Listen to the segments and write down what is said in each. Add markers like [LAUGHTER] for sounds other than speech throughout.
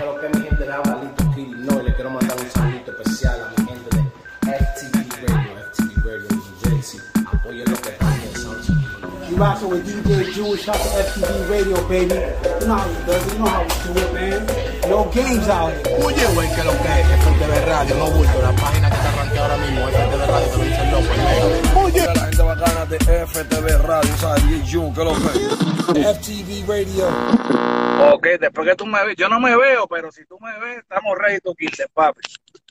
Pero que mi gente de Abalito Kill, no, y le quiero mandar un saludito especial a mi gente de FTV Radio, FTV Radio New Jersey. Apoyen lo que están You rockin' with DJ Jewish, shout to FTV Radio, baby. You know how we do it, you know how we do it, man. No games out here. Oye, güey, que lo que es FTV Radio, no bulto, la página que te arranqué ahora mismo, FTV Radio, te lo dice el loco, Bacana de FTV Radio, ¿sabes? DJ Jun, que lo que FTV Radio. Ok, después que tú me ves, yo no me veo, pero si tú me ves, estamos ready to kill, papi.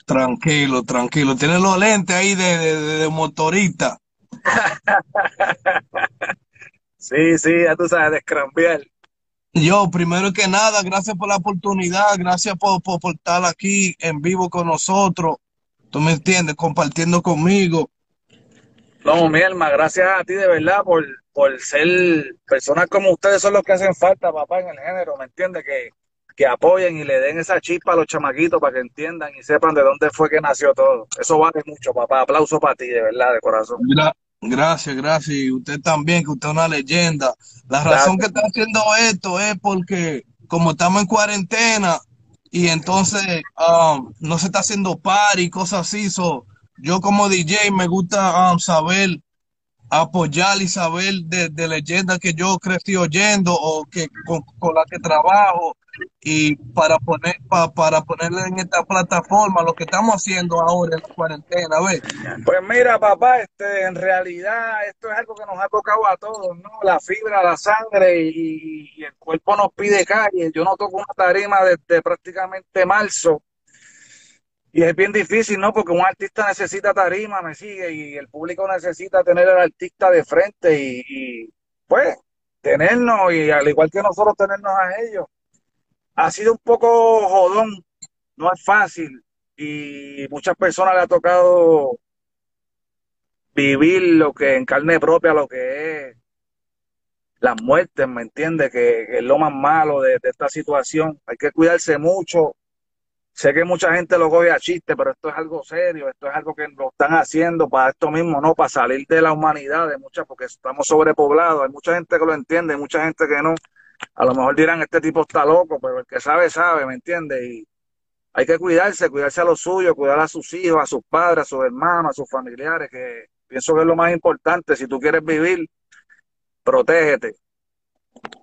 Tranquilo, tranquilo. Tienes los lentes ahí de, de, de, de motorista. [LAUGHS] sí, sí, ya tú sabes, descrambiar. Yo, primero que nada, gracias por la oportunidad, gracias por, por, por, estar aquí en vivo con nosotros. ¿Tú me entiendes? Compartiendo conmigo. No, mi alma, gracias a ti de verdad por, por ser personas como ustedes son los que hacen falta, papá, en el género, ¿me entiendes? Que, que apoyen y le den esa chispa a los chamaquitos para que entiendan y sepan de dónde fue que nació todo. Eso vale mucho, papá. Aplauso para ti, de verdad, de corazón. Gracias, gracias. Y usted también, que usted es una leyenda. La razón gracias. que está haciendo esto es porque como estamos en cuarentena y entonces um, no se está haciendo par y cosas así, so, yo como DJ me gusta um, saber apoyar y saber de, de leyendas que yo crecí oyendo o que con, con la que trabajo y para poner pa, para ponerle en esta plataforma lo que estamos haciendo ahora en cuarentena, ¿ves? Pues mira, papá, este en realidad esto es algo que nos ha tocado a todos, ¿no? La fibra, la sangre y, y el cuerpo nos pide calle. Yo no toco una tarima desde prácticamente marzo. Y es bien difícil, ¿no? Porque un artista necesita tarima, me sigue, y el público necesita tener al artista de frente y, pues tenernos, y al igual que nosotros tenernos a ellos ha sido un poco jodón, no es fácil y muchas personas le ha tocado vivir lo que en carne propia, lo que es las muertes, ¿me entiendes? Que, es lo más malo de, esta situación. Hay que cuidarse mucho. Sé que mucha gente lo coge a chiste, pero esto es algo serio, esto es algo que lo están haciendo para esto mismo, ¿no? Para salir de la humanidad, de muchas, porque estamos sobrepoblados. Hay mucha gente que lo entiende, hay mucha gente que no a lo mejor dirán, este tipo está loco, pero el que sabe, sabe, ¿me entiendes? Y hay que cuidarse, cuidarse a los suyos, cuidar a sus hijos, a sus padres, a sus hermanos, a sus familiares, que pienso que es lo más importante. Si tú quieres vivir, protégete.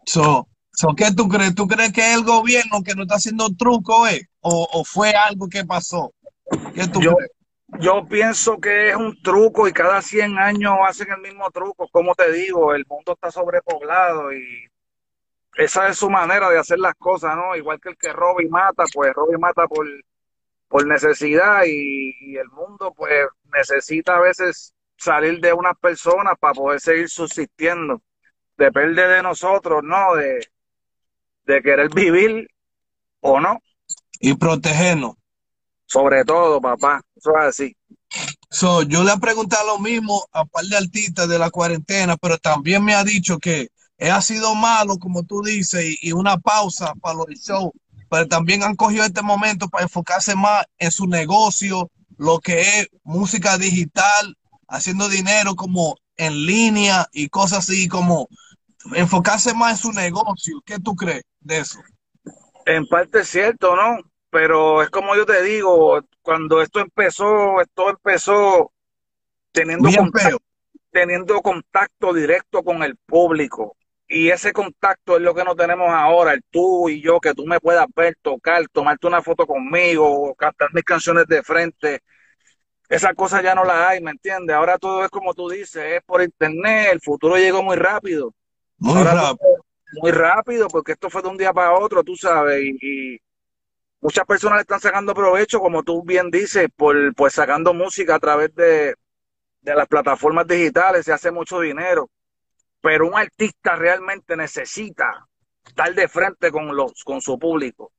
So, so, ¿Qué tú crees? ¿Tú crees que es el gobierno que no está haciendo truco, eh? ¿O, o fue algo que pasó? ¿Qué tú yo, crees? Yo pienso que es un truco y cada 100 años hacen el mismo truco. Como te digo, el mundo está sobrepoblado y esa es su manera de hacer las cosas, ¿no? Igual que el que roba y mata, pues roba y mata por, por necesidad y, y, el mundo pues necesita a veces salir de unas personas para poder seguir subsistiendo. Depende de nosotros, ¿no? De, de querer vivir o no. Y protegernos. Sobre todo, papá. Eso es así. So, yo le he preguntado lo mismo a un par de artistas de la cuarentena, pero también me ha dicho que ha sido malo, como tú dices, y, y una pausa para los shows, pero también han cogido este momento para enfocarse más en su negocio, lo que es música digital, haciendo dinero como en línea y cosas así, como enfocarse más en su negocio. ¿Qué tú crees de eso? En parte es cierto, ¿no? Pero es como yo te digo, cuando esto empezó, esto empezó teniendo contacto, teniendo contacto directo con el público y ese contacto es lo que no tenemos ahora, el tú y yo, que tú me puedas ver, tocar, tomarte una foto conmigo, cantar mis canciones de frente. Esa cosa ya no la hay, ¿me entiendes? Ahora todo es como tú dices, es por internet, el futuro llegó muy rápido. Muy ahora rápido. Muy rápido, porque esto fue de un día para otro, tú sabes, y, y muchas personas le están sacando provecho, como tú bien dices, por pues sacando música a través de, de las plataformas digitales, se hace mucho dinero pero un artista realmente necesita estar de frente con los con su público.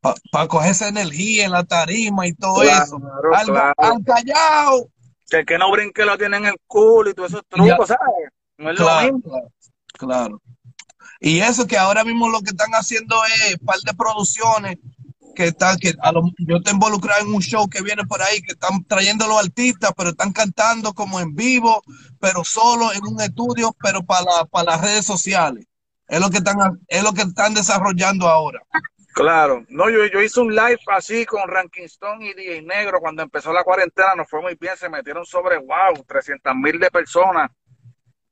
Para pa coger esa energía en la tarima y todo claro, eso. Al, claro. al, callao. Que el que no brinque lo tiene en el culo y todos esos trucos, ¿sabes? No es lo mismo. Claro. Y eso que ahora mismo lo que están haciendo es un par de producciones que están, que a lo, yo estoy involucrado en un show que viene por ahí, que están trayendo los artistas, pero están cantando como en vivo, pero solo en un estudio, pero para, la, para las redes sociales. Es lo que están, es lo que están desarrollando ahora. Claro, no, yo, yo hice un live así con Ranking Stone y DJ Negro cuando empezó la cuarentena, nos fue muy bien, se metieron sobre, wow, 300 mil de personas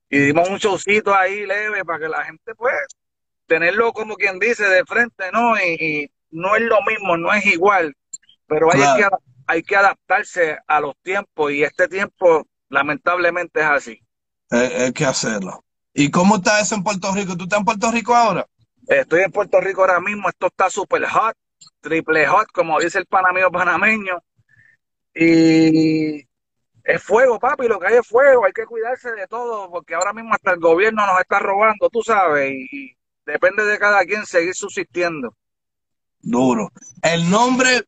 y dimos un showcito ahí leve para que la gente pues tenerlo como quien dice de frente, ¿no? Y, no es lo mismo, no es igual, pero hay, que, hay que adaptarse a los tiempos y este tiempo lamentablemente es así. hay que hacerlo. ¿Y cómo está eso en Puerto Rico? ¿Tú estás en Puerto Rico ahora? Estoy en Puerto Rico ahora mismo, esto está súper hot, triple hot, como dice el panameo panameño. Y es fuego, papi, lo que hay es fuego, hay que cuidarse de todo, porque ahora mismo hasta el gobierno nos está robando, tú sabes, y, depende de cada quien seguir subsistiendo. Duro. El nombre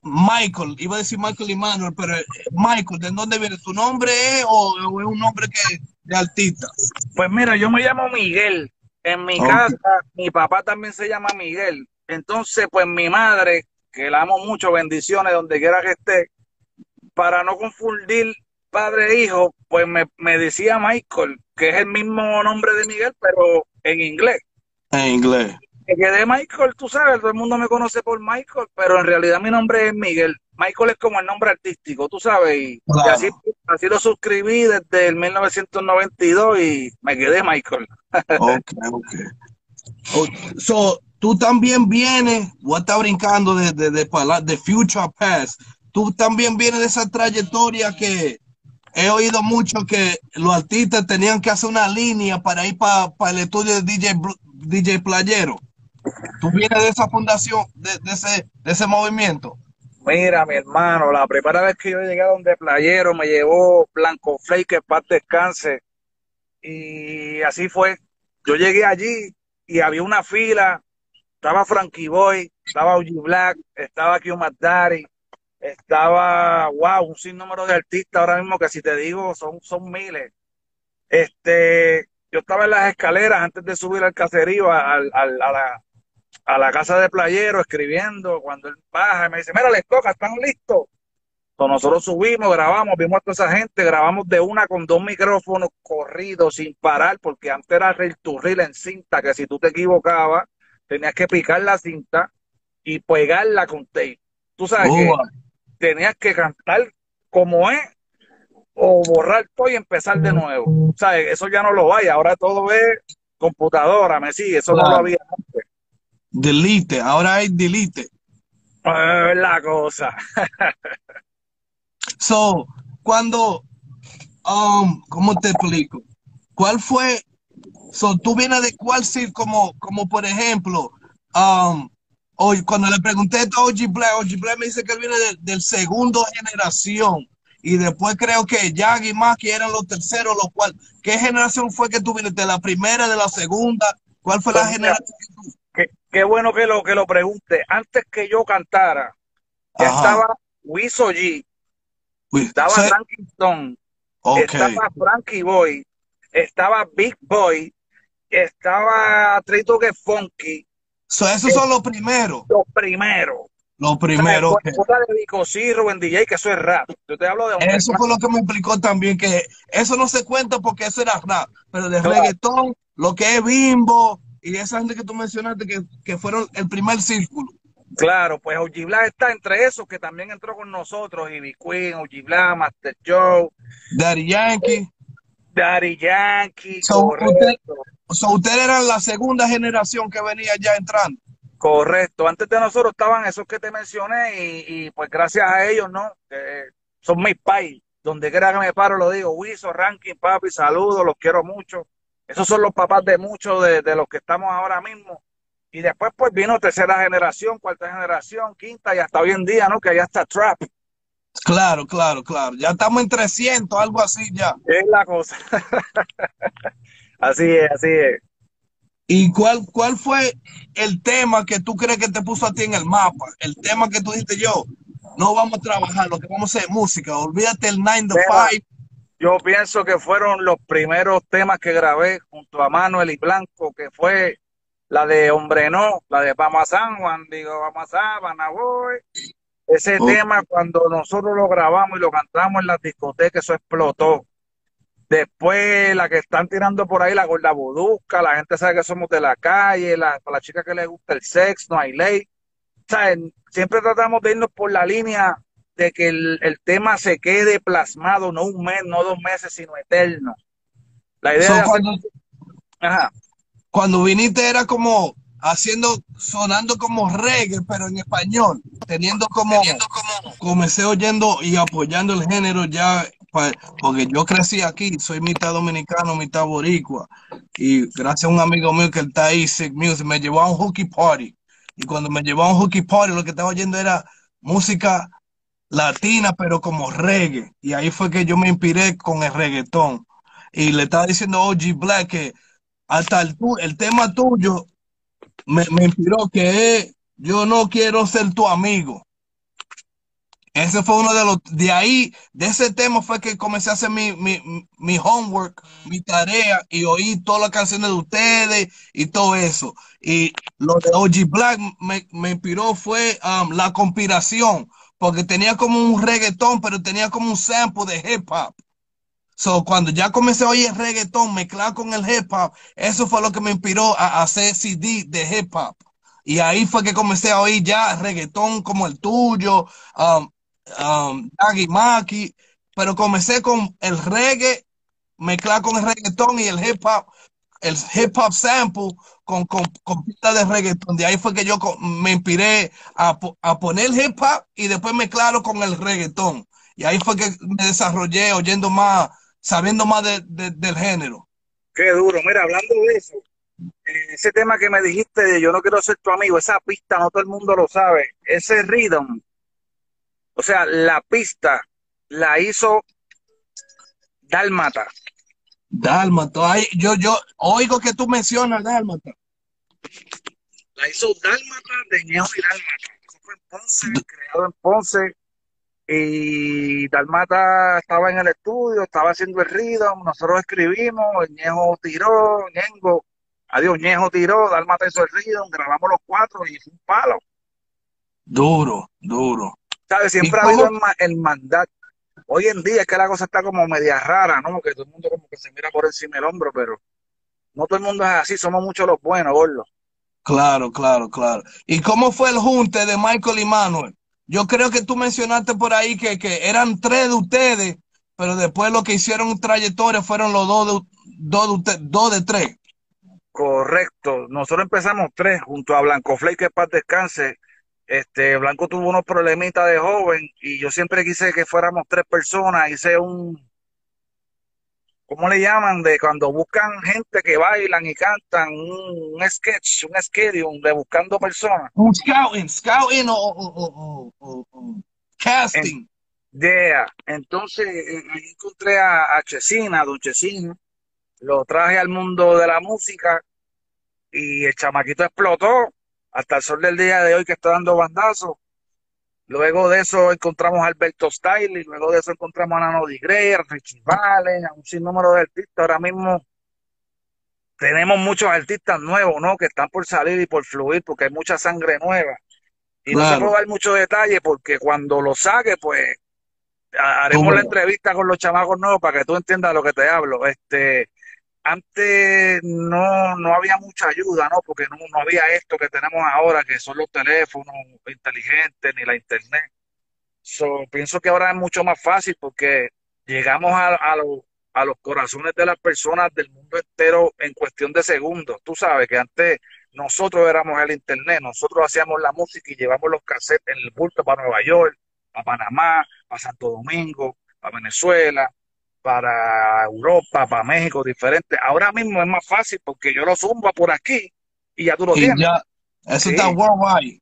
Michael, iba a decir Michael y Manuel, pero eh, Michael, ¿de dónde viene? ¿Tu nombre es o, es un nombre que de artista? Pues mira, yo me llamo Miguel, en mi casa, mi papá también se llama Miguel. Entonces, pues mi madre, que la amo mucho, bendiciones donde quiera que esté, para no confundir padre e hijo, pues me, me decía Michael, que es el mismo nombre de Miguel, pero en inglés. En inglés que quedé Michael, tú sabes, todo el mundo me conoce por Michael, pero en realidad mi nombre es Miguel. Michael es como el nombre artístico, tú sabes, y, así, así lo suscribí desde el 1992 y me quedé Michael. [LAUGHS] ok, ok. Oh, so, tú también vienes, voy a estar brincando de, de, de, Future Past, tú también vienes de esa trayectoria que he oído mucho que los artistas tenían que hacer una línea para ir para el estudio de DJ, DJ Playero. ¿Tú vienes de esa fundación, de, ese, de ese movimiento? Mira, mi hermano, la primera vez que yo llegué a donde Playero me llevó Blanco Flake, que paz descanse. Y así fue. Yo llegué allí y había una fila. Estaba Frankie Boy, estaba Uji Black, estaba Kio Daddy, estaba, wow, un sinnúmero de artistas ahora mismo que si te digo son, son miles. Este, yo estaba en las escaleras antes de subir al caserío, al, al, a, la, a la casa de playero escribiendo, cuando él baja y me dice, mira, les toca, ¿están listos? Entonces nosotros subimos, grabamos, vimos a toda esa gente, grabamos de una con dos micrófonos corridos sin parar, porque antes era reel to reel en cinta, que si tú te equivocabas, tenías que picar la cinta y pegarla con tape. Tú sabes que tenías que cantar como es o borrar todo y empezar de nuevo. O sea, eso ya no lo hay, ahora todo es computadora, me sigue, eso no lo había antes. Delete, ahora hay delete. Es la cosa. [LAUGHS] so, cuando, um, ¿cómo te explico? ¿Cuál fue? So, tú vienes de cuál sí, como, como por ejemplo, um, hoy cuando le pregunté a OG Black, OG Black me dice que él viene del segundo generación. Y después creo que Jag y Maki eran los terceros, los cual, ¿qué generación fue que tú viniste? ¿De la primera, de la segunda? ¿Cuál fue la pues generación que tú? qué bueno que lo que lo pregunte. Antes que yo cantara, estaba Wiso G, estaba Frankie Stone, estaba Frankie Boy, estaba Big Boy, estaba Trito que Funky. Esos son los primeros. Los primeros. Que... de DJ, que eso es rap. Yo te hablo de Eso fue lo que me explicó también, que eso no se cuenta porque eso era rap, pero de reggaetón, lo que es bimbo, y esa gente que tú mencionaste que, fueron el primer círculo. Claro, pues OG Black está entre esos que también entró con nosotros, Ivy Queen, OG Black, Master Joe, Daddy Yankee. Daddy Yankee, so, ustedes eran la segunda generación que venía ya entrando. Correcto, antes de nosotros estaban esos que te mencioné y, pues gracias a ellos, ¿no? son mis pais, donde quiera que me paro lo digo, Wiso, Ranking, papi, saludos, los quiero mucho. Esos son los papás de muchos de, los que estamos ahora mismo. Y después pues vino tercera generación, cuarta generación, quinta y hasta hoy en día, ¿no? Que ya está Trap. Claro, claro, claro. Ya estamos en 300, algo así ya. Es la cosa. [LAUGHS] así es, así es. ¿Y cuál, cuál fue el tema que tú crees que te puso a ti en el mapa? El tema que tú dijiste yo, no vamos a trabajar, lo que vamos a hacer es música. Olvídate el 9 to 5 yo pienso que fueron los primeros temas que grabé junto a Manuel y Blanco, que fue la de Hombre No, la de Vamos a San Juan, digo, vamos a San Voy. Ese tema, cuando nosotros lo grabamos y lo cantamos en las discotecas, eso explotó. Después, la que están tirando por ahí, la gorda budusca, la gente sabe que somos de la calle, la, la chica que le gusta el sexo, no hay ley. siempre tratamos de irnos por la línea de que el, tema se quede plasmado, no un mes, no dos meses, sino eterno. La idea cuando, cuando viniste era como haciendo, sonando como reggae, pero en español, teniendo como, comencé oyendo y apoyando el género ya, porque yo crecí aquí, soy mitad dominicano, mitad boricua, y gracias a un amigo mío que está ahí, Sick Music, me llevó a un hooky party, y cuando me llevó a un hooky party, lo que estaba oyendo era música latina, pero como reggae, y ahí fue que yo me inspiré con el reggaetón, y le estaba diciendo a OG Black que hasta el, el tema tuyo me, inspiró que yo no quiero ser tu amigo. Ese fue uno de los, de ahí, de ese tema fue que comencé a hacer mi, mi, mi homework, mi tarea y oí todas las canciones de ustedes y todo eso. Y lo de OG Black me, me inspiró fue um, la conspiración, porque tenía como un reggaetón, pero tenía como un sample de hip hop. So, cuando ya comencé a oír reggaetón mezclado con el hip hop, eso fue lo que me inspiró a hacer CD de hip hop. Y ahí fue que comencé a oír ya reggaetón como el tuyo, um, um, Maki, pero comencé con el reggae mezclado con el reggaetón y el hip hop, el hip hop sample con, con, con pista de reggaetón. De ahí fue que yo me inspiré a, a poner hip hop y después mezclarlo con el reggaetón. Y ahí fue que me desarrollé oyendo más sabiendo más del género. Qué duro. Mira, hablando de eso, eh, ese tema que me dijiste de yo no quiero ser tu amigo, esa pista no todo el mundo lo sabe. Ese rhythm, o sea, la pista la hizo Dálmata. Dálmata. Ay, yo, yo oigo que tú mencionas Dálmata. La hizo Dálmata de Ñejo y Dálmata. Eso fue en Ponce, creado en Ponce y Dalmata estaba en el estudio, estaba haciendo el rhythm, nosotros escribimos, Ñejo tiró, Ñengo, adiós, Ñejo tiró, Dalmata hizo el rhythm, grabamos los cuatro y fue un palo. Duro, duro. ¿Sabes? Siempre ha habido el, mandato. Hoy en día es que la cosa está como media rara, ¿no? Que todo el mundo como que se mira por encima del hombro, pero no todo el mundo es así, somos muchos los buenos, gordo. Claro, claro, claro. ¿Y cómo fue el junte de Michael y Manuel? Yo creo que tú mencionaste por ahí que, eran tres de ustedes, pero después lo que hicieron trayectoria fueron los dos de, dos de, dos de tres. Correcto. Nosotros empezamos tres junto a Blanco Flake, que para descanse. Este, Blanco tuvo unos problemitas de joven y yo siempre quise que fuéramos tres personas. Hice un, ¿cómo le llaman? De cuando buscan gente que bailan y cantan, un, sketch, un schedule de buscando personas. Un scouting, scouting o, casting. yeah. Entonces eh, ahí encontré a, a Chesina, a Don Chesina, lo traje al mundo de la música y el chamaquito explotó hasta el sol del día de hoy que está dando bandazos. Luego de eso encontramos a Alberto Style, y luego de eso encontramos a Nano Digre, a Richie Valen, a un sinnúmero de artistas. Ahora mismo tenemos muchos artistas nuevos, ¿no? Que están por salir y por fluir, porque hay mucha sangre nueva. Y no se puede dar mucho detalle, porque cuando lo saque, pues haremos la entrevista con los chamacos nuevos para que tú entiendas lo que te hablo. Este, antes no, no había mucha ayuda, ¿no? Porque no, no, había esto que tenemos ahora, que son los teléfonos inteligentes ni la internet. So, pienso que ahora es mucho más fácil porque llegamos a, a, a los corazones de las personas del mundo entero en cuestión de segundos. Tú sabes que antes nosotros éramos el internet, nosotros hacíamos la música y llevamos los cassettes en el bulto para Nueva York, para Panamá, para Santo Domingo, para Venezuela, para Europa, para México, diferente. Ahora mismo es más fácil porque yo lo zumbo por aquí y ya tú lo tienes. Ya, eso está worldwide.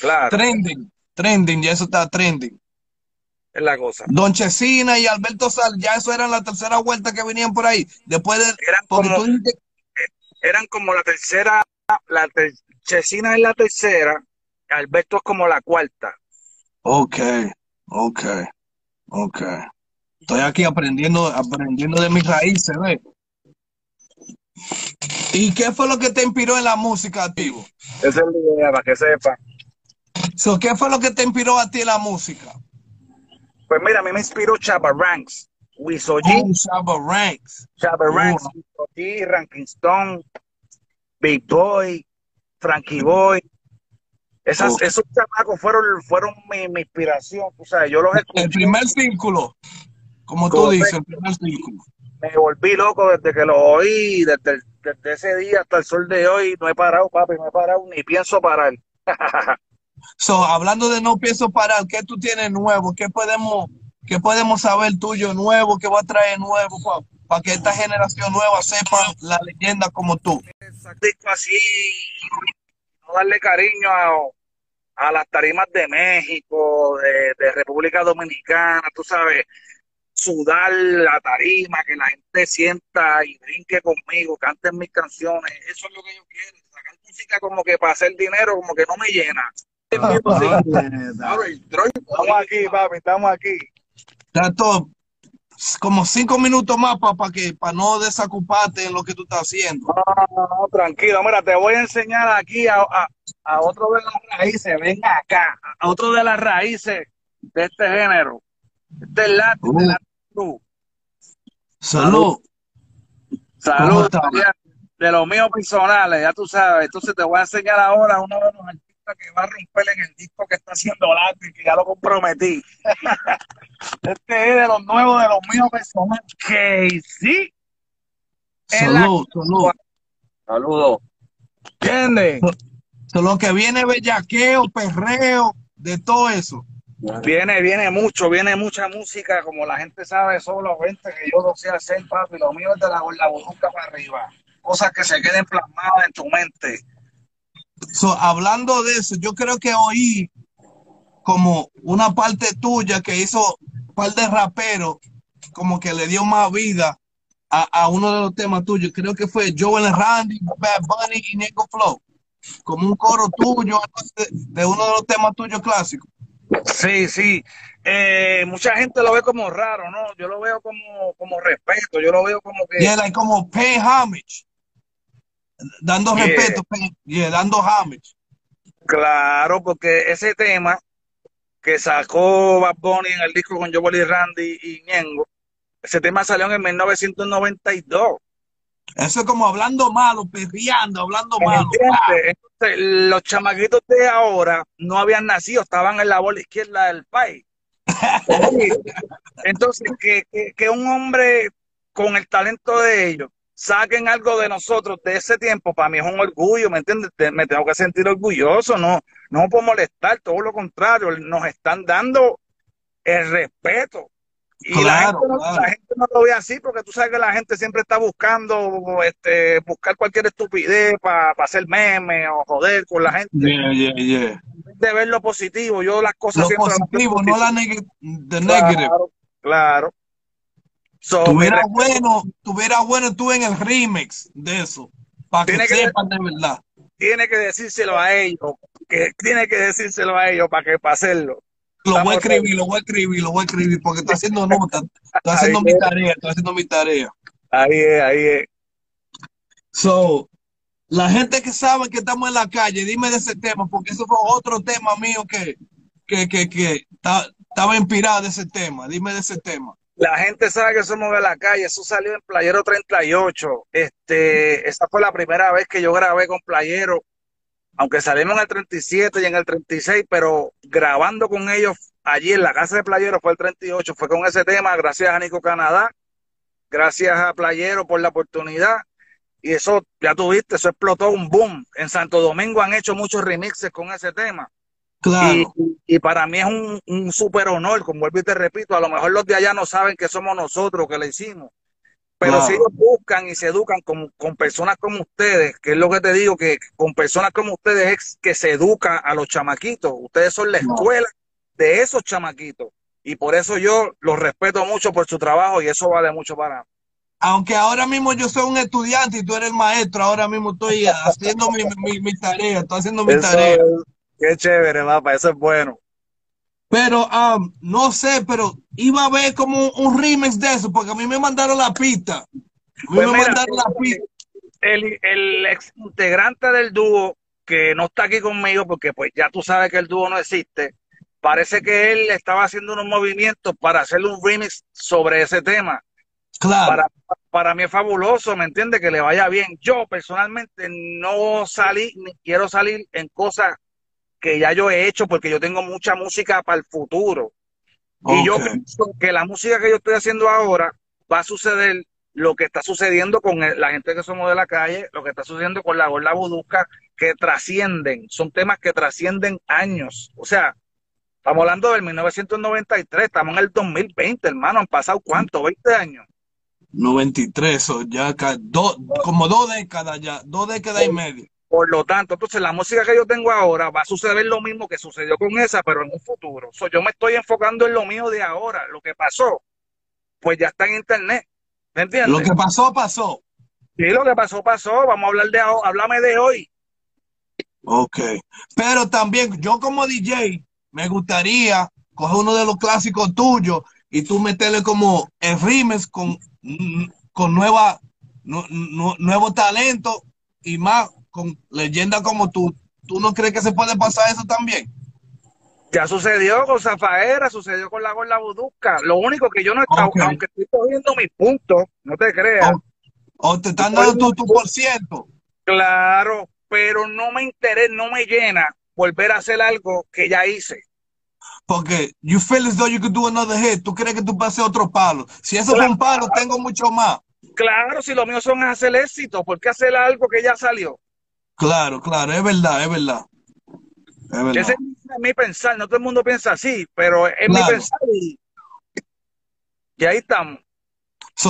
Claro. Trending, trending, ya eso está trending. Es la cosa. Don Chesina y Alberto Sal, ya eso era la tercera vuelta que venían por ahí. Después de. Eran como, eran como la tercera. La Chesina es la tercera, Alberto es como la cuarta. Ok, ok, ok. Estoy aquí aprendiendo, aprendiendo de mis raíces, ¿ves? ¿Y qué fue lo que te inspiró en la música, Activo? Esa es la idea, para que sepa. ¿Qué fue lo que te inspiró a ti en la música? Pues mira, a mí me inspiró Chaba Ranks, Wisoji. Oh, Chaba Ranks. Chaba Ranks, Wisoji, Ranking Stone, Big Boy, Frankie Boy. Esas, Esos chamacos fueron, fueron mi, inspiración, tú sabes, yo los escuché. El primer círculo, como tú dices, el primer círculo. Me volví loco desde que lo oí, desde, desde ese día hasta el sol de hoy, no he parado, papi, no he parado, ni pienso parar. [LAUGHS] so, hablando de no pienso parar, ¿qué tú tienes nuevo? ¿Qué podemos, qué podemos saber tuyo nuevo? ¿Qué va a traer nuevo para que esta generación nueva sepa la leyenda como tú? Así, no darle cariño a, a las tarimas de México, de, de República Dominicana, tú sabes, sudar la tarima, que la gente sienta y brinque conmigo, canten mis canciones. Eso es lo que yo quiero. Sacar música como que para hacer dinero, como que no me llena. Estamos aquí, papi, estamos aquí. Tanto, como cinco minutos más para que para no desocuparte en lo que tú estás haciendo. No, no, tranquilo. Mira, te voy a enseñar aquí a, a, otro de las raíces. Venga acá, a otro de las raíces de este género. Este es uh. Salud. Salud. De los míos personales, ya tú sabes. Entonces te voy a enseñar ahora uno de los artistas que va a romper en el disco que está haciendo Latin, que ya lo comprometí. [LAUGHS] este es de los nuevos, de los míos personales. Que sí. Salud, salud. Saludos. ¿Entiendes? [LAUGHS] Lo que viene bellaqueo, perreo, de todo eso. Viene, viene mucho, viene mucha música, como la gente sabe, solo 20 que yo no sé hacer, papi, lo mío es de la, la para arriba, cosas que se queden plasmadas en tu mente. hablando de eso, yo creo que oí como una parte tuya que hizo un par de raperos, como que le dio más vida a, uno de los temas tuyos. Creo que fue Joel Randy, Bad Bunny y Nico Flow. Como un coro tuyo de uno de los temas tuyos clásicos. Sí, sí. Eh, mucha gente lo ve como raro, ¿no? Yo lo veo como, como respeto, yo lo veo como que... Yeah, como pay homage. Dando respeto, dando homage. Claro, porque ese tema que sacó Bad Bunny en el disco con Joel Randy y Ñengo, ese tema salió en el 1992. Eso es como hablando malo, perreando, hablando malo. Entonces, los chamaquitos de ahora no habían nacido, estaban en la bola izquierda del país. [LAUGHS] Entonces, que, que, un hombre con el talento de ellos saquen algo de nosotros de ese tiempo, para mí es un orgullo, ¿me entiendes? Me tengo que sentir orgulloso, no, no por molestar, todo lo contrario, nos están dando el respeto y la, gente no, la, gente no, lo ve así porque tú sabes que la gente siempre está buscando este, buscar cualquier estupidez para hacer memes o joder con la gente. De ver lo positivo, yo las cosas lo positivo, no la neg claro, Claro. tuviera bueno, tuviera bueno tú en el remix de eso, para que, sepan de verdad. Tiene que decírselo a ellos, que tiene que decírselo a ellos para que para hacerlo. Lo voy a escribir, lo voy a escribir, lo voy a escribir, porque [LAUGHS] está haciendo nota, está haciendo mi tarea, está haciendo mi tarea. Ahí es, ahí es. So, la gente que sabe que estamos en la calle, dime de ese tema, porque eso fue otro tema mío que, que, que, que estaba inspirado de ese tema. Dime de ese tema. La gente sabe que somos de la calle, eso salió en Playero 38. Este, esa fue la primera vez que yo grabé con Playero aunque salimos en el 37 y en el 36, pero grabando con ellos allí en la casa de Playero fue el 38, fue con ese tema, gracias a Nico Canadá, gracias a Playero por la oportunidad. Y eso, ya tuviste, eso explotó un boom. En Santo Domingo han hecho muchos remixes con ese tema. Claro. Y, para mí es un, un súper honor, como vuelvo y te repito, a lo mejor los de allá no saben que somos nosotros que le hicimos. Pero si ellos buscan y se educan con, con, personas como ustedes, que es lo que te digo, que con personas como ustedes es que se educa a los chamaquitos. Ustedes son la escuela de esos chamaquitos. Y por eso yo los respeto mucho por su trabajo y eso vale mucho para aunque ahora mismo yo soy un estudiante y tú eres el maestro, ahora mismo estoy [LAUGHS] haciendo mi, mi, tarea, estoy haciendo mi tarea. qué chévere, mapa, eso es bueno. Pero um, no sé, pero iba a haber como un remix de eso, porque a mí me mandaron la pista. Pues me mandaron la pista. El, el ex integrante del dúo, que no está aquí conmigo, porque pues ya tú sabes que el dúo no existe, parece que él estaba haciendo unos movimientos para hacerle un remix sobre ese tema. Claro. Para, para mí es fabuloso, ¿me entiende? Que le vaya bien. Yo personalmente no salí, ni quiero salir en cosas que ya yo he hecho porque yo tengo mucha música para el futuro. Y yo pienso que la música que yo estoy haciendo ahora va a suceder lo que está sucediendo con la gente que somos de la calle, lo que está sucediendo con la gorda budusca, que trascienden, son temas que trascienden años. O sea, estamos hablando del 1993, estamos en el 2020, hermano, han pasado cuánto, 20 años. 93, o ya como dos décadas ya, dos décadas y media. Por lo tanto, entonces la música que yo tengo ahora va a suceder lo mismo que sucedió con esa, pero en un futuro. yo me estoy enfocando en lo mío de ahora. Lo que pasó, pues ya está en internet. ¿Me entiendes? Lo que pasó, pasó. Sí, lo que pasó, pasó. Vamos a hablar de ahora. Háblame de hoy. Ok. Pero también, yo como DJ, me gustaría coger uno de los clásicos tuyos y tú meterle como en rimes con, con nueva, nuevo talento y más con leyenda como tú, ¿tú no crees que se puede pasar eso también? Ya sucedió con Zafaera, sucedió con la Gorla Budusca. Lo único que yo no estaba, aunque estoy cogiendo mis puntos, no te creas. O, te están dando tu, por ciento. Claro, pero no me interesa, no me llena volver a hacer algo que ya hice. Porque you feel as though you could do another hit. Tú crees que tú pases otro palo. Si eso es un palo, tengo mucho más. Claro, si lo mío son hacer éxito, ¿por qué hacer algo que ya salió? Claro, claro, es verdad, es verdad. Ese es mi pensar, no todo el mundo piensa así, pero es mi pensar y, ahí estamos.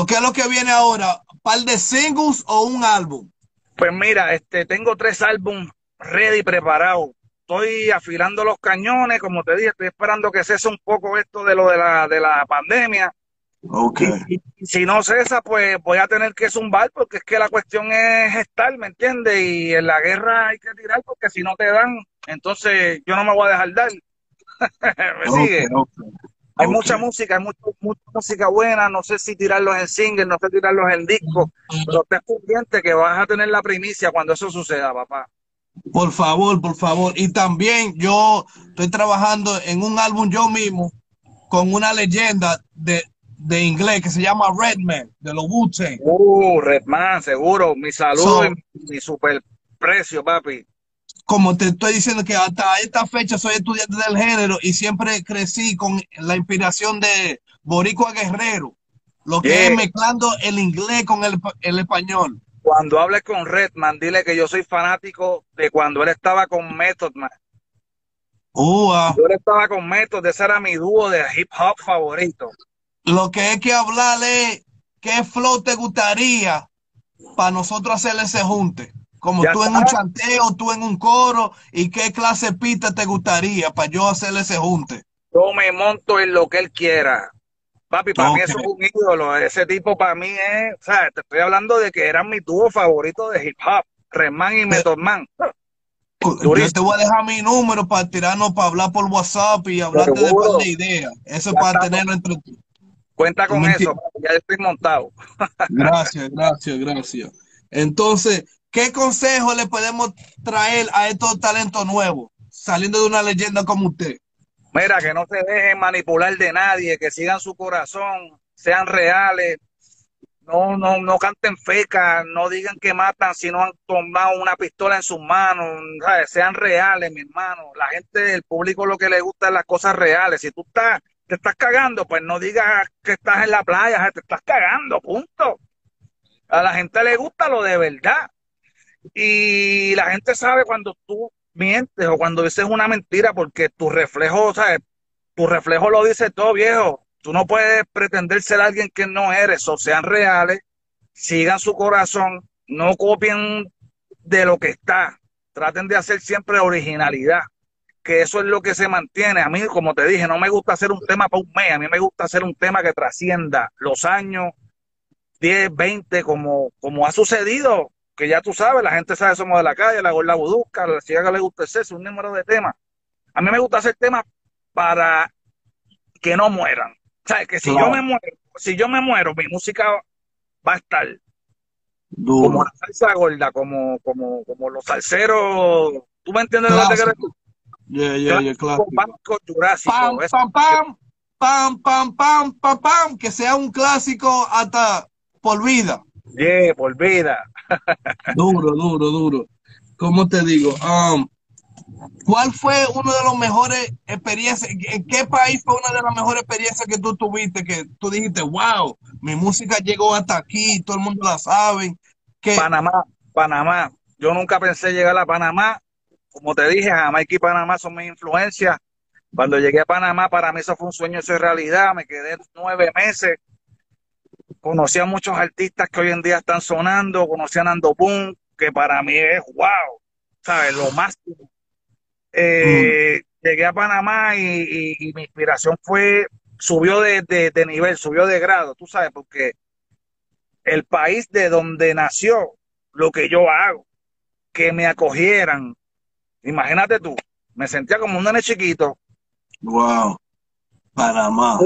¿Qué es lo que viene ahora? ¿Par de singles o un álbum? Pues mira, este, tengo tres álbumes ready, preparados. Estoy afilando los cañones, como te dije, estoy esperando que cese un poco esto de lo de la, de la pandemia Okay. si no cesa, pues voy a tener que zumbar porque es que la cuestión es estar, ¿me entiendes? Y en la guerra hay que tirar porque si no te dan, entonces yo no me voy a dejar dar. [LAUGHS] ¿Me sigue? Hay mucha música, hay mucha, música buena, no sé si tirarlos en single, no sé tirarlos en disco, pero estés pendiente que vas a tener la primicia cuando eso suceda, papá. Por favor, por favor. Y también yo estoy trabajando en un álbum yo mismo con una leyenda de de inglés que se llama Redman, de los wu Uh, Redman, seguro. Mi salud y mi super precio, papi. Como te estoy diciendo que hasta esta fecha soy estudiante del género y siempre crecí con la inspiración de Boricua Guerrero, lo que es mezclando el inglés con el, español. Cuando hables con Redman, dile que yo soy fanático de cuando él estaba con Method Man. Uh, Yo estaba con Method, ese era mi dúo de hip hop favorito. Lo que hay que hablarle, ¿qué flow te gustaría para nosotros hacer ese junte? Como tú en un chanteo, tú en un coro, ¿y qué clase de pista te gustaría para yo hacer ese junte? Yo me monto en lo que él quiera. Papi, para mí eso es un ídolo. Ese tipo para mí es, o sea, te estoy hablando de que eran mi dúo favorito de hip hop, Reman y Method Man. Yo te voy a dejar mi número para tirarnos, para hablar por WhatsApp y hablarte de par de ideas. Eso es para tenerlo entre Cuenta con eso, ya estoy montado. [LAUGHS] gracias, gracias, gracias. Entonces, ¿qué consejo le podemos traer a estos talentos nuevos, saliendo de una leyenda como usted? Mira, que no se dejen manipular de nadie, que sigan su corazón, sean reales, no, no, no canten fecas, no digan que matan si no han tomado una pistola en sus manos, sean reales, mi hermano. La gente, el público lo que le gusta es las cosas reales. Si tú estás te estás cagando, pues no digas que estás en la playa, te estás cagando, punto. A la gente le gusta lo de verdad. Y la gente sabe cuando tú mientes o cuando dices una mentira porque tu reflejo, ¿sabes? Tu reflejo lo dice todo, viejo. Tú no puedes pretender ser alguien que no eres, o sean reales, sigan su corazón, no copien de lo que está. Traten de hacer siempre originalidad que eso es lo que se mantiene. A mí, como te dije, no me gusta hacer un tema para un mes, a mí me gusta hacer un tema que trascienda los años 10, 20, como, como ha sucedido, que ya tú sabes, la gente sabe, somos de la calle, la gorda budusca, la chica que le gusta el sexo, un número de temas. A mí me gusta hacer temas para que no mueran. ¿Sabes? Que si yo me muero, si yo me muero, mi música va a estar como la salsa gorda, como, como, como los salseros. ¿Tú me entiendes lo Yeah, yeah, yeah, claro. Pam, pam, pam, pam, pam, pam, pam, pam, que sea un clásico hasta por vida. Yeah, por vida. [LAUGHS] duro, duro, duro. ¿Cómo te digo? Um, ¿Cuál fue uno de los mejores experiencias? ¿En qué país fue una de las mejores experiencias que tú tuviste? Que tú dijiste, wow, mi música llegó hasta aquí, todo el mundo la sabe. Que... Panamá, Panamá. Yo nunca pensé llegar a Panamá. Como te dije, Jamaica y Panamá son mis influencias. Cuando llegué a Panamá, para mí eso fue un sueño, eso es realidad. Me quedé nueve meses. Conocí a muchos artistas que hoy en día están sonando. Conocí a Nando Boom, que para mí es wow, ¿sabes? Lo máximo eh, llegué a Panamá y, mi inspiración fue, subió de, nivel, subió de grado, tú sabes, porque el país de donde nació lo que yo hago, que me acogieran, imagínate tú, me sentía como un nene chiquito. Wow. Panamá.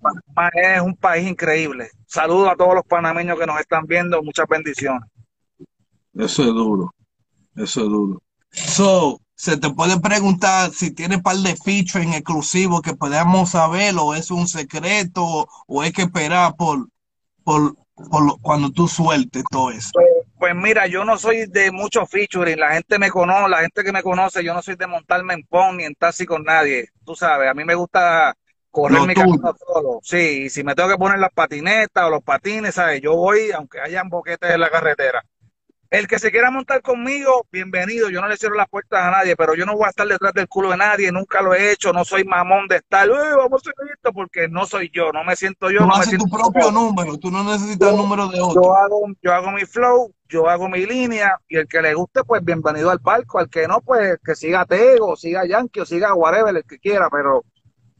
Panamá es un país increíble. Saludos a todos los panameños que nos están viendo. Muchas bendiciones. Eso es duro. Eso es duro. So, se te puede preguntar si tiene par de features exclusivos que podamos saber o es un secreto o hay que esperar por, por, por cuando tú sueltes todo eso. Pues, mira, yo no soy de muchos features, la gente me conoce, la gente que me conoce, yo no soy de montarme en pon ni en taxi con nadie, tú sabes, a mí me gusta correr mi camino solo, sí, y si me tengo que poner las patinetas o los patines, sabes, yo voy aunque hayan boquetes en la carretera. El que se quiera montar conmigo, bienvenido. Yo no le cierro las puertas a nadie, pero yo no voy a estar detrás del culo de nadie. Nunca lo he hecho. No soy mamón de estar, vamos a hacer esto, porque no soy yo. No me siento yo. Tú no haces tu propio número. Tú no necesitas el número de otro. Yo hago, yo hago mi flow, yo hago mi línea. Y el que le guste, pues bienvenido al palco. Al que no, pues que siga Tego, siga Yankee o siga whatever, el que quiera. Pero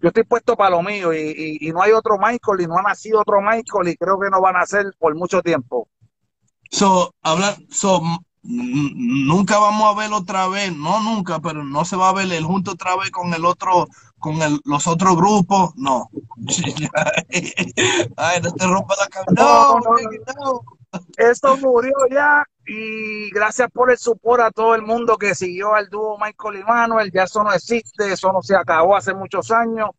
yo estoy puesto para lo mío. Y, y no hay otro Michael y no ha nacido otro Michael. Y creo que no van a ser por mucho tiempo. So, hablar, so, nunca vamos a ver otra vez, no nunca, pero no se va a ver el junto otra vez con el otro, con el, los otros grupos, no. [LAUGHS] Ay, no te rompa la cabeza. No, no, Esto murió ya y gracias por el support a todo el mundo que siguió al dúo Michael y Manuel. Ya eso no existe, eso no se acabó hace muchos años.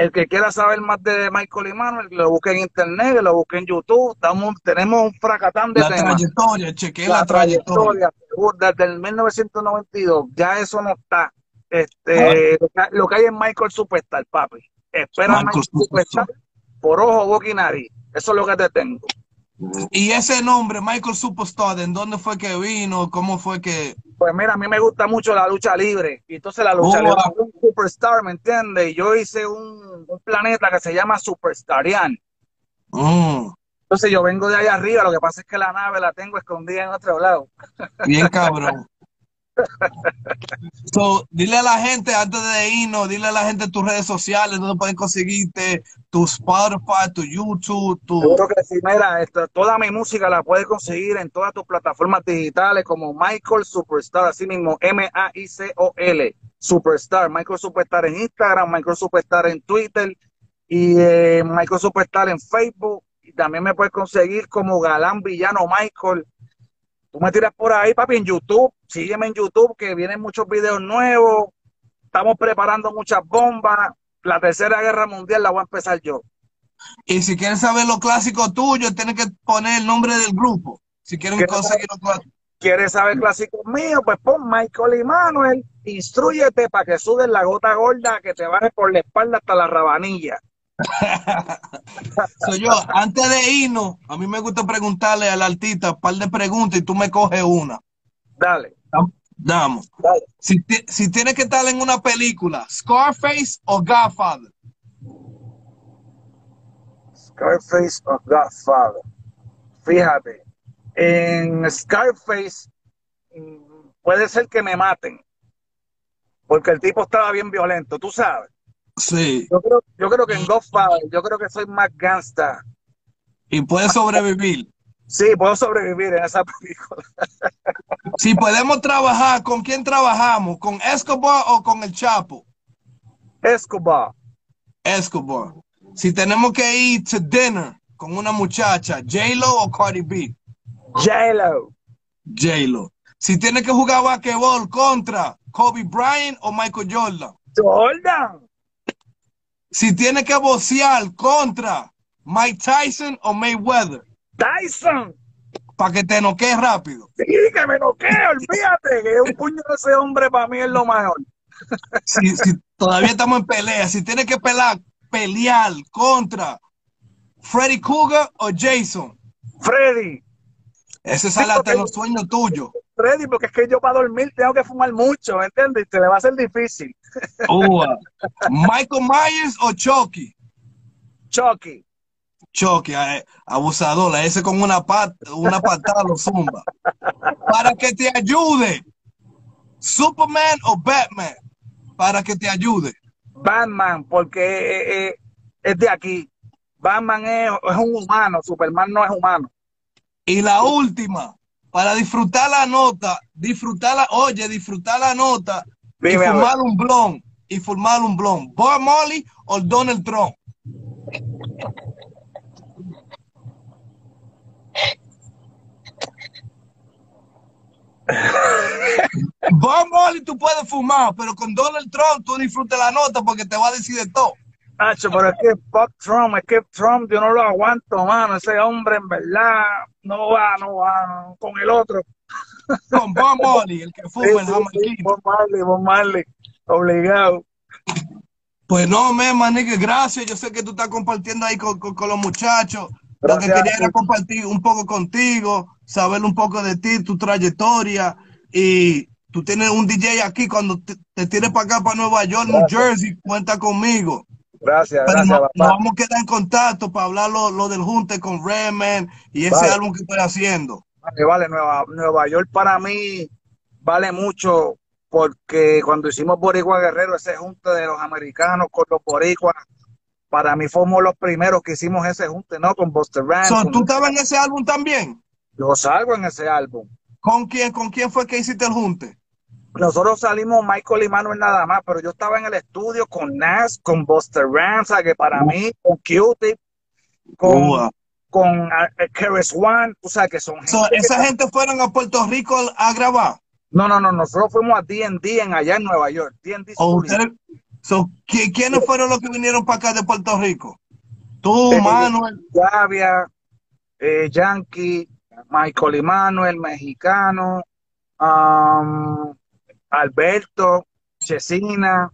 El que quiera saber más de Michael y Manuel, lo busque en internet, lo busque en YouTube. Estamos, tenemos un fracatán de la trayectoria, chequeé la, trayectoria. Desde el 1992, ya eso no está. Este, lo, que, hay es Michael Superstar, papi. Espera Michael, Superstar, por ojo, boca y nariz. Eso es lo que te tengo. Y ese nombre, Michael Superstar, ¿de dónde fue que vino? ¿Cómo fue que...? Pues mira, a mí me gusta mucho la lucha libre. Y entonces la lucha libre es un superstar, ¿me entiendes? Y yo hice un, planeta que se llama Superstarian. Mm. Entonces yo vengo de allá arriba, lo que pasa es que la nave la tengo escondida en otro lado. Bien cabrón. Dile a la gente, antes de irnos, dile a la gente tus redes sociales, donde pueden conseguirte, tu Spotify, tu YouTube, tu... Seguro que sí, mira, toda mi música la puedes conseguir en todas tus plataformas digitales como Michael Superstar, así mismo, M-A-I-C-O-L, Superstar, Michael Superstar en Instagram, Michael Superstar en Twitter y eh, Michael Superstar en Facebook. Y también me puedes conseguir como Galán Villano Michael Tú me tiras por ahí, papi, en YouTube. Sígueme en YouTube, que vienen muchos videos nuevos. Estamos preparando muchas bombas. La tercera guerra mundial la voy a empezar yo. Y si quieres saber lo clásico tuyo, tienes que poner el nombre del grupo. Si quieren conseguir lo clásico. ¿Quieres saber clásicos míos? Pues pon Michael y Manuel. Instruyete para que sudes la gota gorda que te baje por la espalda hasta la rabanilla. [LAUGHS] Soy yo, antes de irnos, a mí me gusta preguntarle al artista un par de preguntas y tú me coges una. Dale. Damos. Si, si tienes que estar en una película, Scarface o Godfather. Scarface o Godfather. Fíjate, en Scarface mm, puede ser que me maten, porque el tipo estaba bien violento, tú sabes. Sí. Yo creo, yo creo que en Godfather, yo creo que soy más gangsta. Y puedes sobrevivir. Sí, puedo sobrevivir en esa película. [LAUGHS] si podemos trabajar, ¿con quién trabajamos? ¿Con Escobar o con el Chapo? Escobar. Escobar. Si tenemos que ir to dinner con una muchacha, J-Lo o Cardi B? J-Lo. J-Lo. Si tiene que jugar basquetbol contra Kobe Bryant o Michael Jordan? Jordan. Si tiene que bocear contra Mike Tyson o Mayweather. Tyson. para que te noquees rápido. Sí, que me noquee, olvídate, que un puño de ese hombre para mí es lo mejor. Si, si todavía estamos en pelea, si tienes que pelear, pelear contra Freddy Cougar o Jason. Freddy. Ese sale hasta los sueños tuyos. Freddy, porque es que yo para dormir tengo que fumar mucho, ¿me entiendes? Te le va a ser difícil. Uh, Michael Myers o Chucky. Chucky. Chucky, eh, abusador, ese con una pata, una patada lo zumba. Para que te ayude. Superman o Batman. Para que te ayude. Batman, porque eh, eh, es de aquí. Batman es, es, un humano, Superman no es humano. Y la última, para disfrutar la nota, disfrutar oye, disfrutar la nota y fumar un blon, y fumar un blon. Bob Molly o Donald Trump. [LAUGHS] Bob Molly tú puedes fumar, pero con Donald Trump tú disfrutas la nota porque te va a decir de todo. Nacho, pero es que fuck Trump, es que Trump yo no lo aguanto, mano. Ese hombre en verdad no va, no va con el otro. Con Bob Molly, el que fuma sí, el sí, Bob Marley, Bob Marley, obligado. Pues no, me manique, gracias. Yo sé que tú estás compartiendo ahí con, con, con los muchachos. Gracias. Lo que quería era compartir un poco contigo, saber un poco de ti, tu trayectoria. Y tú tienes un DJ aquí, cuando te, te tienes para acá, para Nueva York, gracias. New Jersey, cuenta conmigo. Gracias, Pero gracias, no, papá. nos vamos a quedar en contacto para hablar lo, lo del junte con Redman y ese Vale. álbum que estoy haciendo. Vale, vale, Nueva, Nueva York para mí vale mucho porque cuando hicimos Boricua Guerrero, ese junte de los americanos con los boricuas, para mí fuimos los primeros que hicimos ese junte, ¿no? Con Buster. So, con- ¿Tú estabas en ese álbum también? Yo salgo en ese álbum. ¿Con quién, ¿Con quién fue que hiciste el junte? Nosotros salimos Michael y Manuel nada más, pero yo estaba en el estudio con Nas, con Buster sea, que para mí, con Q-Tip, con, con uh, Keres One, o sea, que son gente So, que- esa gente fueron a Puerto Rico a grabar. No, no, no, nosotros fuimos a D&D en allá en Nueva York, D&D ¿O Studio. ustedes- so, ¿qui- ¿Quiénes fueron los que vinieron para acá de Puerto Rico? Tú, Eh, Manuel. Gavia, eh, Yankee, Michael y Manuel, mexicano, um, Alberto, Chesina,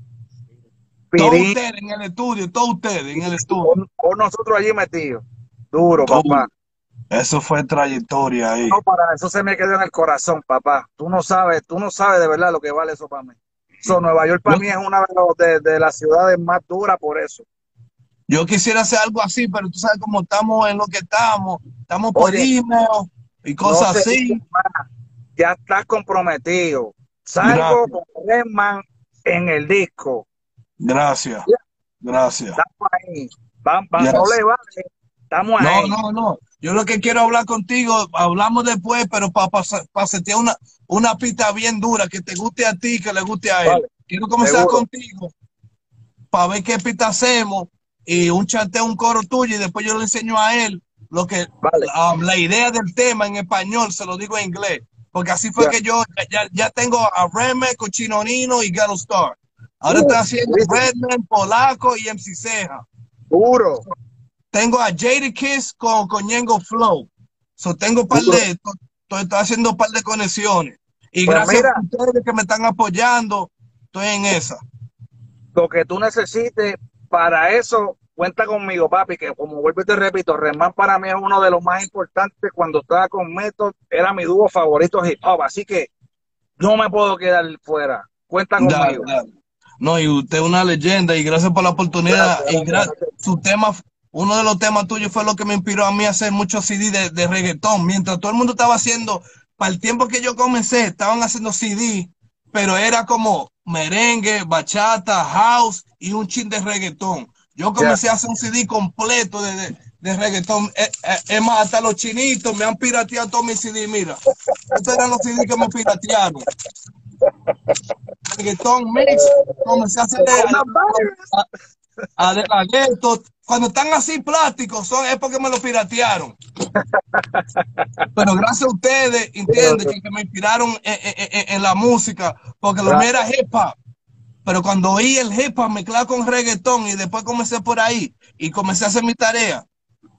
Todos Pirín, ustedes en el estudio, todos ustedes en el estudio. con, con nosotros allí metidos. Duro, Todo. papá. Eso fue trayectoria ahí. No, para eso se me quedó en el corazón, papá. Tú no sabes, tú no sabes de verdad lo que vale eso para mí. So, Nueva York para mí es una de, los- de, de las ciudades más duras por eso. Yo quisiera hacer algo así, pero tú sabes cómo estamos en lo que estamos. Estamos por Oye, email y cosas No así. Ya estás comprometido. Salgo Gracias. con Redman en el disco. Gracias. Gracias. Estamos ahí. Vamos, Yes. no le vale. Estamos No, ahí. no, no. Yo lo que quiero hablar contigo, hablamos después, pero para pa, una, una pista bien dura que te guste a ti, que le guste a él. Vale. Quiero comenzar Seguro. contigo para ver qué pista hacemos y un chanteo, un coro tuyo y después yo le enseño a él lo que Vale. la idea del tema en español, se lo digo en inglés. Porque así fue que yo ya, ya tengo a Redman, Cochino Nino y Ghetto Star. Ahora está haciendo. Redman, Polaco y MC Ceja Duro. tengo a Jada Kiss con, con Ñengo Flow. So, tengo un par de, estoy, estoy haciendo un par de conexiones. Y Pues gracias mira. a ustedes que me están apoyando, estoy en esa. Lo que tú necesites para eso, cuenta conmigo, papi, que como vuelvo y te repito, Redman para mí es uno de los más importantes. Cuando estaba con Method, era mi dúo favorito hip hop. Así que no me puedo quedar fuera. Cuenta conmigo. No, y usted es una leyenda y gracias por la oportunidad. Gracias, y gra- gracias. su tema, uno de los temas tuyos fue lo que me inspiró a mí a hacer muchos CD de, de reggaetón. Mientras todo el mundo estaba haciendo, para el tiempo que yo comencé, estaban haciendo CD, pero era como merengue, bachata, house y un chin de reggaetón. Yo comencé a hacer un CD completo de, de, de reggaetón. Eh, eh, Es más, hasta los chinitos me han pirateado todos mis CD. Mira, estos eran los CD que me piratearon. Reggaetón mix, comencé a hacer a, a, de la gueto. Cuando están así plásticos, son, es porque me lo piratearon. Pero gracias a ustedes, entienden, que, que me inspiraron en, en, en, la música, porque lo mío era hip hop. Pero cuando oí el hip hop mezclado con reggaetón y después comencé por ahí y comencé a hacer mi tarea,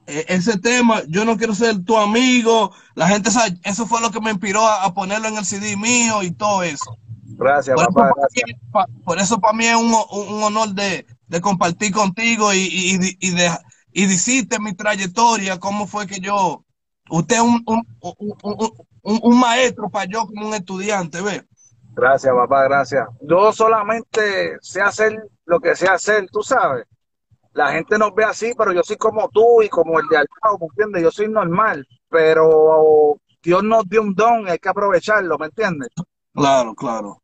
e, ese tema, yo no quiero ser tu amigo, la gente sabe, eso fue lo que me inspiró a, ponerlo en el CD mío y todo eso. Gracias, por papá. Eso por eso para mí es un, honor de, compartir contigo y, y, y, de, y decirte mi trayectoria, cómo fue que yo, usted es un, un, maestro para yo como un estudiante, ¿ve? Gracias, papá, gracias. Yo solamente sé hacer lo que sé hacer, tú sabes. La gente nos ve así, pero yo soy como tú y como el de al lado, ¿me entiendes? Yo soy normal, pero Dios nos dio un don hay que aprovecharlo, ¿me entiendes? Claro, claro.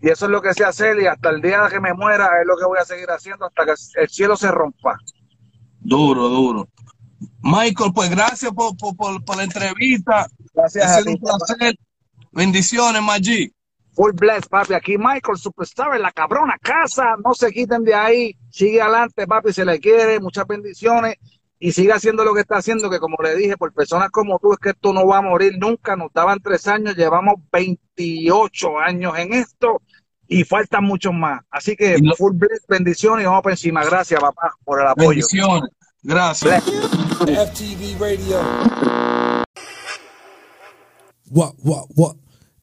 Y eso es lo que sé hacer y hasta el día que me muera es lo que voy a seguir haciendo hasta que el cielo se rompa. Duro, duro. Michael, pues gracias por, la entrevista. Gracias. Ha un placer. Bendiciones, Maggi. Full bless, papi. Aquí Michael, superstar en la cabrona casa. No se quiten de ahí. Sigue adelante, papi. Se le quiere. Muchas bendiciones. Y sigue haciendo lo que está haciendo, que como le dije, por personas como tú, es que esto no va a morir nunca. Nos daban tres años, llevamos 28 años en esto y faltan muchos más. Así que full bless, bendiciones y vamos por encima. Gracias, papá, por el apoyo. Bendiciones. Gracias. FTV Radio. What, what, what?